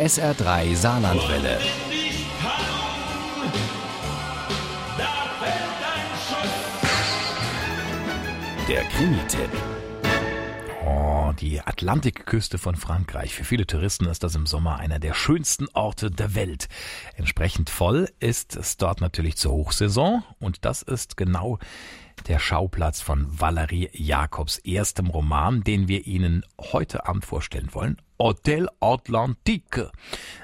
SR3 Saarlandwelle. Der Krimi-Tipp. Oh, die Atlantikküste von Frankreich. Für viele Touristen ist das im Sommer einer der schönsten Orte der Welt. Entsprechend voll ist es dort natürlich zur Hochsaison und das ist genau der Schauplatz von Valerie Jacobs erstem Roman, den wir Ihnen heute Abend vorstellen wollen. Hotel Atlantique.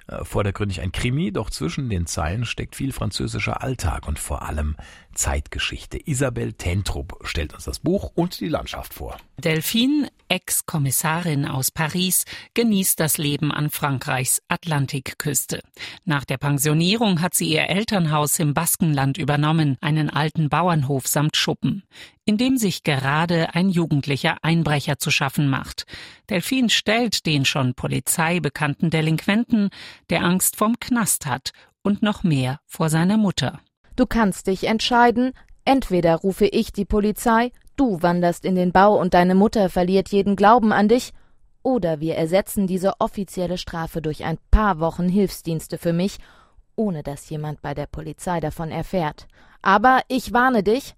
Äh, vordergründig ein Krimi, doch zwischen den Zeilen steckt viel französischer Alltag und vor allem Zeitgeschichte. Isabel Tentrup stellt uns das Buch und die Landschaft vor. Delphine, Ex-Kommissarin aus Paris, genießt das Leben an Frankreichs Atlantikküste. Nach der Pensionierung hat sie ihr Elternhaus im Baskenland übernommen, einen alten Bauernhof samt Schuppen in dem sich gerade ein jugendlicher Einbrecher zu schaffen macht. Delphine stellt den schon Polizei bekannten Delinquenten, der Angst vom Knast hat und noch mehr vor seiner Mutter. Du kannst dich entscheiden, entweder rufe ich die Polizei, du wanderst in den Bau und deine Mutter verliert jeden Glauben an dich, oder wir ersetzen diese offizielle Strafe durch ein paar Wochen Hilfsdienste für mich, ohne dass jemand bei der Polizei davon erfährt. Aber ich warne dich,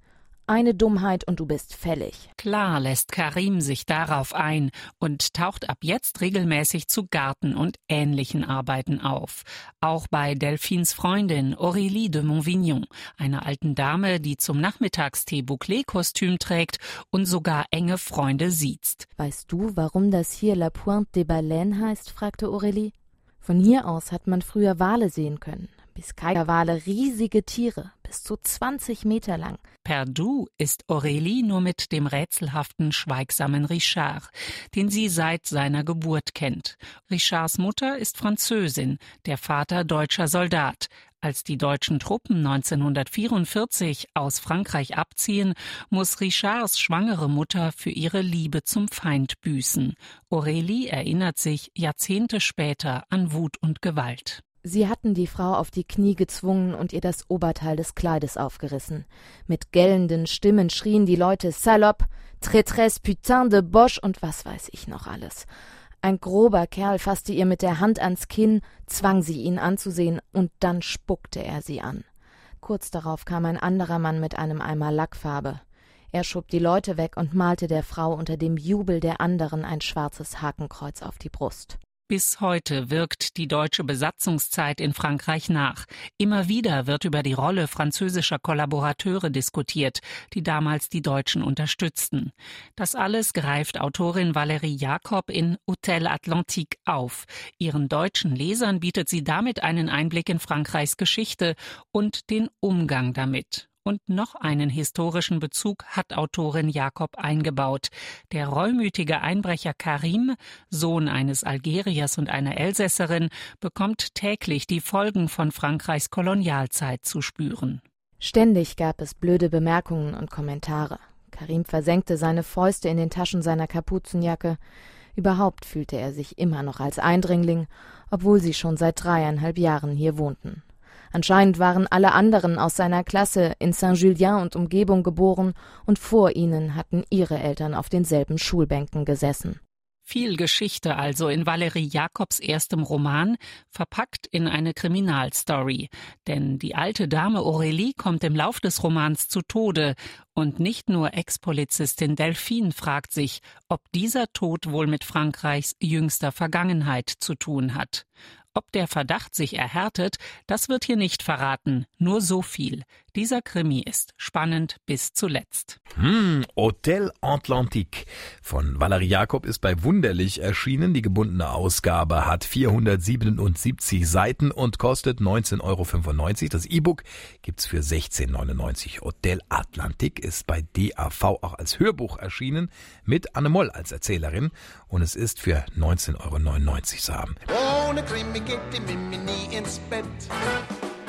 eine Dummheit und du bist fällig. Klar lässt Karim sich darauf ein und taucht ab jetzt regelmäßig zu Garten- und ähnlichen Arbeiten auf. Auch bei Delphines Freundin Aurélie de Montvignon, einer alten Dame, die zum Nachmittagstee Bouclé-Kostüm trägt und sogar enge Freunde sieht. Weißt du, warum das hier La Pointe des Baleines heißt? fragte Aurélie. Von hier aus hat man früher Wale sehen können. Biskaya-Wale, riesige Tiere, bis zu 20 Meter lang. Per Du ist Aurélie nur mit dem rätselhaften, schweigsamen Richard, den sie seit seiner Geburt kennt. Richards Mutter ist Französin, der Vater deutscher Soldat. Als die deutschen Truppen 1944 aus Frankreich abziehen, muss Richards schwangere Mutter für ihre Liebe zum Feind büßen. Aurélie erinnert sich Jahrzehnte später an Wut und Gewalt. Sie hatten die Frau auf die Knie gezwungen und ihr das Oberteil des Kleides aufgerissen. Mit gellenden Stimmen schrien die Leute Salope, Traîtresse, Putain de Bosch und was weiß ich noch alles. Ein grober Kerl fasste ihr mit der Hand ans Kinn, zwang sie ihn anzusehen, und dann spuckte er sie an. Kurz darauf kam ein anderer Mann mit einem Eimer Lackfarbe. Er schob die Leute weg und malte der Frau unter dem Jubel der anderen ein schwarzes Hakenkreuz auf die Brust. Bis heute wirkt die deutsche Besatzungszeit in Frankreich nach. Immer wieder wird über die Rolle französischer Kollaborateure diskutiert, die damals die Deutschen unterstützten. Das alles greift Autorin Valérie Jacob in Hotel Atlantique auf. Ihren deutschen Lesern bietet sie damit einen Einblick in Frankreichs Geschichte und den Umgang damit. Und noch einen historischen Bezug hat Autorin Jakob eingebaut. Der reumütige Einbrecher Karim, Sohn eines Algeriers und einer Elsässerin, bekommt täglich die Folgen von Frankreichs Kolonialzeit zu spüren. Ständig gab es blöde Bemerkungen und Kommentare. Karim versenkte seine Fäuste in den Taschen seiner Kapuzenjacke. Überhaupt fühlte er sich immer noch als Eindringling, obwohl sie schon seit dreieinhalb Jahren hier wohnten. Anscheinend waren alle anderen aus seiner Klasse in Saint-Julien und Umgebung geboren und vor ihnen hatten ihre Eltern auf denselben Schulbänken gesessen. Viel Geschichte also in Valerie Jacobs erstem Roman, verpackt in eine Kriminalstory. Denn die alte Dame Aurélie kommt im Lauf des Romans zu Tode. Und nicht nur Ex-Polizistin Delphine fragt sich, ob dieser Tod wohl mit Frankreichs jüngster Vergangenheit zu tun hat. Ob der Verdacht sich erhärtet, das wird hier nicht verraten, nur so viel. Dieser Krimi ist spannend bis zuletzt. Hm, Hotel Atlantique von Valerie Jakob ist bei Wunderlich erschienen. Die gebundene Ausgabe hat 477 Seiten und kostet 19,95 Euro. Das E-Book gibt's für 16,99 Hotel Atlantique ist bei DAV auch als Hörbuch erschienen mit Anne Moll als Erzählerin und es ist für 19,99 Euro zu haben. Ohne Krimi geht die Mimi nie ins Bett.